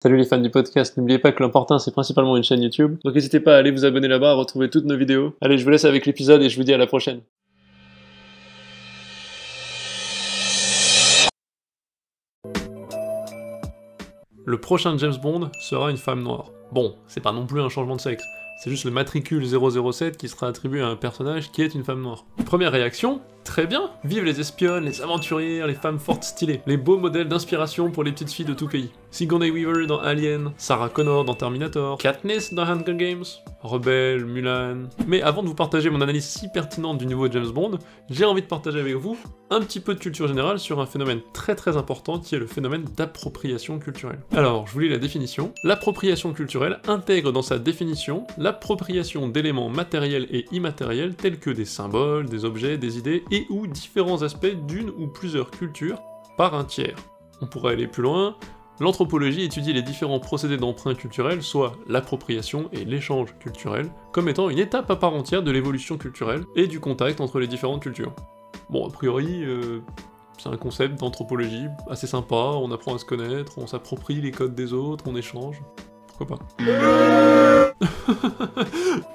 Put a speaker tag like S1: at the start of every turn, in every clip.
S1: Salut les fans du podcast, n'oubliez pas que l'important c'est principalement une chaîne YouTube, donc n'hésitez pas à aller vous abonner là-bas, à retrouver toutes nos vidéos. Allez, je vous laisse avec l'épisode et je vous dis à la prochaine. Le prochain James Bond sera une femme noire. Bon, c'est pas non plus un changement de sexe, c'est juste le matricule 007 qui sera attribué à un personnage qui est une femme noire. Première réaction, très bien, vive les espionnes, les aventurières, les femmes fortes stylées, les beaux modèles d'inspiration pour les petites filles de tout pays. Sigourney Weaver dans Alien, Sarah Connor dans Terminator, Katniss dans Hunger Games, Rebelle, Mulan... Mais avant de vous partager mon analyse si pertinente du nouveau James Bond, j'ai envie de partager avec vous un petit peu de culture générale sur un phénomène très très important qui est le phénomène d'appropriation culturelle. Alors, je vous lis la définition. L'appropriation culturelle intègre dans sa définition l'appropriation d'éléments matériels et immatériels tels que des symboles, des objets, des idées et ou différents aspects d'une ou plusieurs cultures par un tiers. On pourrait aller plus loin, L'anthropologie étudie les différents procédés d'emprunt culturel, soit l'appropriation et l'échange culturel, comme étant une étape à part entière de l'évolution culturelle et du contact entre les différentes cultures. Bon, a priori, euh, c'est un concept d'anthropologie assez sympa, on apprend à se connaître, on s'approprie les codes des autres, on échange. Pourquoi pas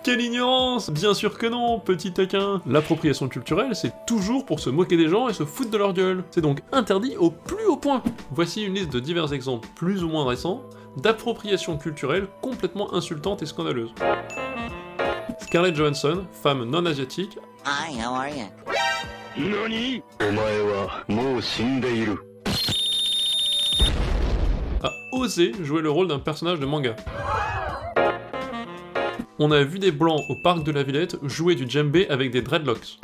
S1: Quelle ignorance Bien sûr que non, petit taquin L'appropriation culturelle, c'est toujours pour se moquer des gens et se foutre de leur gueule. C'est donc interdit au plus haut point. Voici une liste de divers exemples plus ou moins récents d'appropriation culturelle complètement insultante et scandaleuse. Scarlett Johansson, femme non asiatique,
S2: Hi, how are you?
S1: Osé jouer le rôle d'un personnage de manga. On a vu des blancs au parc de la Villette jouer du djembé avec des dreadlocks.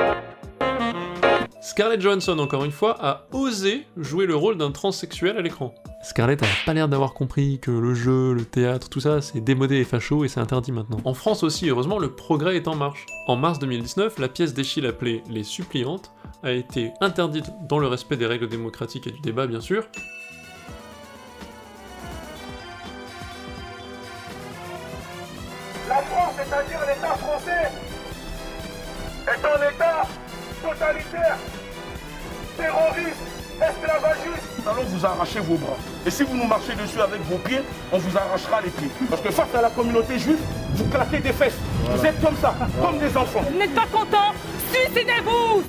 S1: Scarlett Johansson, encore une fois, a osé jouer le rôle d'un transsexuel à l'écran. Scarlett a pas l'air d'avoir compris que le jeu, le théâtre, tout ça, c'est démodé et facho et c'est interdit maintenant. En France aussi, heureusement, le progrès est en marche. En mars 2019, la pièce d'Echille appelée Les Suppliantes a été interdite dans le respect des règles démocratiques et du débat, bien sûr,
S3: c'est-à-dire l'État français, est un État totalitaire, terroriste, esclavagiste. Nous allons vous arracher vos bras. Et si vous nous marchez dessus avec vos pieds, on vous arrachera les pieds. Parce que face à la communauté juive, vous claquez des fesses. Vous êtes comme ça, comme des enfants.
S4: Vous n'êtes pas content Suicidez-vous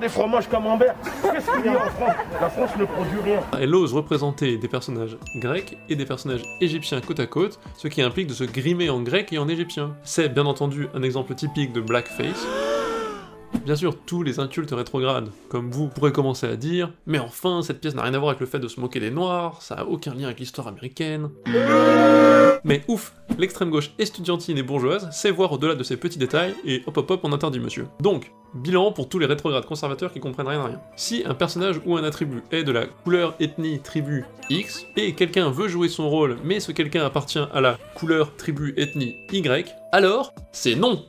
S3: Des fromages. Qu'est-ce qu'il y a en France? La France ne produit rien.
S1: Elle ose représenter des personnages grecs et des personnages égyptiens côte à côte, ce qui implique de se grimer en grec et en égyptien. C'est bien entendu un exemple typique de blackface. Bien sûr, tous les incultes rétrogrades, comme vous, pourraient commencer à dire « Mais enfin, cette pièce n'a rien à voir avec le fait de se moquer des noirs, ça a aucun lien avec l'histoire américaine. » Mais ouf, l'extrême gauche estudiantine et bourgeoise sait voir au-delà de ces petits détails, et hop hop hop, on interdit monsieur. Donc, bilan pour tous les rétrogrades conservateurs qui comprennent rien à rien. Si un personnage ou un attribut est de la couleur, ethnie, tribu X, et quelqu'un veut jouer son rôle, mais ce quelqu'un appartient à la couleur, tribu, ethnie Y, alors, c'est non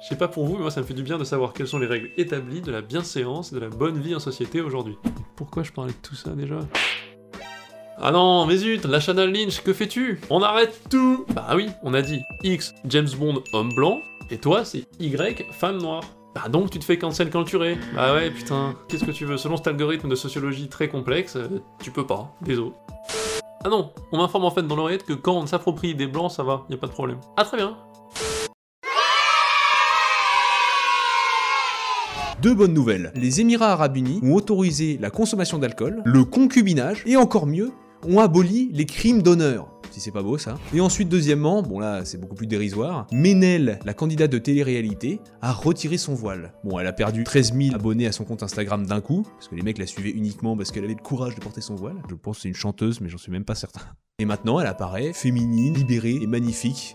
S1: je sais pas pour vous, mais moi ça me fait du bien de savoir quelles sont les règles établies de la bienséance et de la bonne vie en société aujourd'hui. Pourquoi je parlais de tout ça déjà? Ah non, mais zut, la Channel Lynch, que fais-tu? On arrête tout Bah oui, on a dit X, James Bond, homme blanc, et toi c'est Y, femme noire. Bah donc tu te fais cancel tu Bah ouais, putain, qu'est-ce que tu veux? Selon cet algorithme de sociologie très complexe, euh, tu peux pas, désolé. Ah non, on m'informe en fait dans l'oreillette que quand on s'approprie des blancs, ça va, y a pas de problème. Ah très bien,
S5: Deux bonnes nouvelles. Les Émirats Arabes Unis ont autorisé la consommation d'alcool, le concubinage, et encore mieux, ont aboli les crimes d'honneur. Si c'est pas beau ça. Et ensuite, deuxièmement, bon là c'est beaucoup plus dérisoire, Ménel, la candidate de télé-réalité, a retiré son voile. Bon, elle a perdu 13 000 abonnés à son compte Instagram d'un coup, parce que les mecs la suivaient uniquement parce qu'elle avait le courage de porter son voile. Je pense que c'est une chanteuse, mais j'en suis même pas certain. Et maintenant, elle apparaît féminine, libérée et magnifique.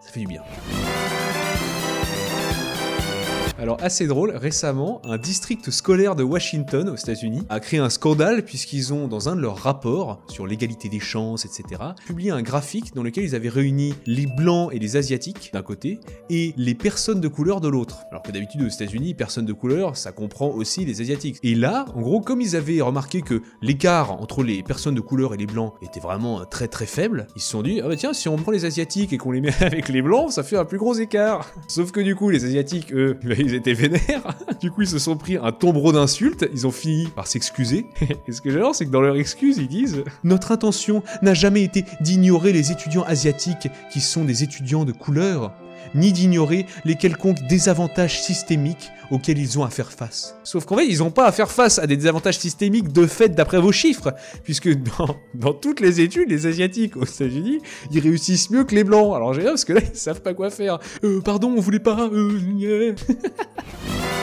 S5: Ça fait du bien. Alors assez drôle, récemment, un district scolaire de Washington aux États-Unis a créé un scandale puisqu'ils ont, dans un de leurs rapports sur l'égalité des chances, etc., publié un graphique dans lequel ils avaient réuni les blancs et les asiatiques d'un côté et les personnes de couleur de l'autre. Alors que d'habitude aux États-Unis, personnes de couleur, ça comprend aussi les asiatiques. Et là, en gros, comme ils avaient remarqué que l'écart entre les personnes de couleur et les blancs était vraiment très très faible, ils se sont dit ah bah tiens, si on prend les asiatiques et qu'on les met avec les blancs, ça fait un plus gros écart. Sauf que du coup, les asiatiques, eux, ils étaient vénères. Du coup, ils se sont pris un tombereau d'insultes. Ils ont fini par s'excuser. Et ce que j'adore, c'est que dans leur excuse, ils disent Notre intention n'a jamais été d'ignorer les étudiants asiatiques qui sont des étudiants de couleur, ni d'ignorer les quelconques désavantages systémiques auxquels ils ont à faire face. Sauf qu'en fait, ils n'ont pas à faire face à des désavantages systémiques de fait d'après vos chiffres, puisque dans, toutes les études, les Asiatiques aux États-Unis, ils réussissent mieux que les Blancs. Alors j'ai parce que là, ils savent pas quoi faire. Euh, pardon, on voulait pas... Euh.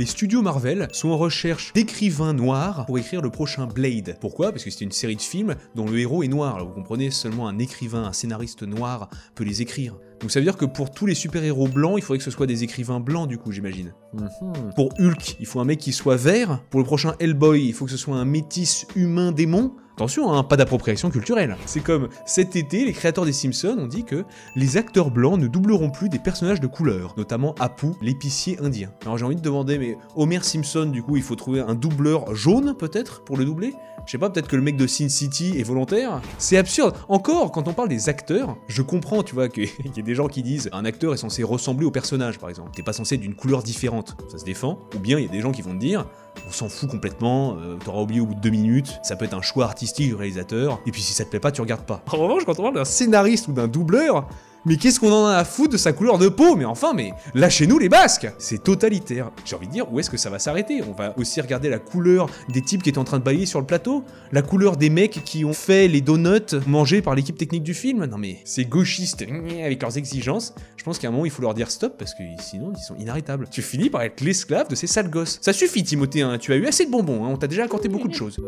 S5: Les studios Marvel sont en recherche d'écrivains noirs pour écrire le prochain Blade. Pourquoi? Parce que c'est une série de films dont le héros est noir. Alors vous comprenez, seulement un écrivain, un scénariste noir peut les écrire. Donc ça veut dire que pour tous les super-héros blancs, il faudrait que ce soit des écrivains blancs du coup, j'imagine. Mhm. Pour Hulk, il faut un mec qui soit vert. Pour le prochain Hellboy, il faut que ce soit un métis humain démon. Attention, hein, pas d'appropriation culturelle. C'est comme cet été, les créateurs des Simpsons ont dit que les acteurs blancs ne doubleront plus des personnages de couleur, notamment Apu, l'épicier indien. Alors j'ai envie de demander, mais Homer Simpson, du coup, il faut trouver un doubleur jaune peut-être pour le doubler? Je sais pas, peut-être que le mec de Sin City est volontaire. C'est absurde. Encore, quand on parle des acteurs, je comprends, tu vois, qu'il y a des gens qui disent un acteur est censé ressembler au personnage, par exemple. T'es pas censé être d'une couleur différente. Ça se défend. Ou bien il y a des gens qui vont te dire on s'en fout complètement, euh, t'auras oublié au bout de deux minutes, ça peut être un choix artistique du réalisateur, et puis si ça te plaît pas, tu regardes pas. En revanche, quand on parle d'un scénariste ou d'un doubleur, mais qu'est-ce qu'on en a à foutre de sa couleur de peau? Mais enfin, mais lâchez-nous les Basques C'est totalitaire. J'ai envie de dire, où est-ce que ça va s'arrêter? On va aussi regarder la couleur des types qui étaient en train de balayer sur le plateau? La couleur des mecs qui ont fait les donuts mangés par l'équipe technique du film? Non mais, ces gauchistes, avec leurs exigences, je pense qu'à un moment, il faut leur dire stop, parce que sinon, ils sont inarrêtables. Tu finis par être l'esclave de ces sales gosses. Ça suffit, Timothée, hein. tu as eu assez de bonbons, hein. on t'a déjà accordé beaucoup de choses.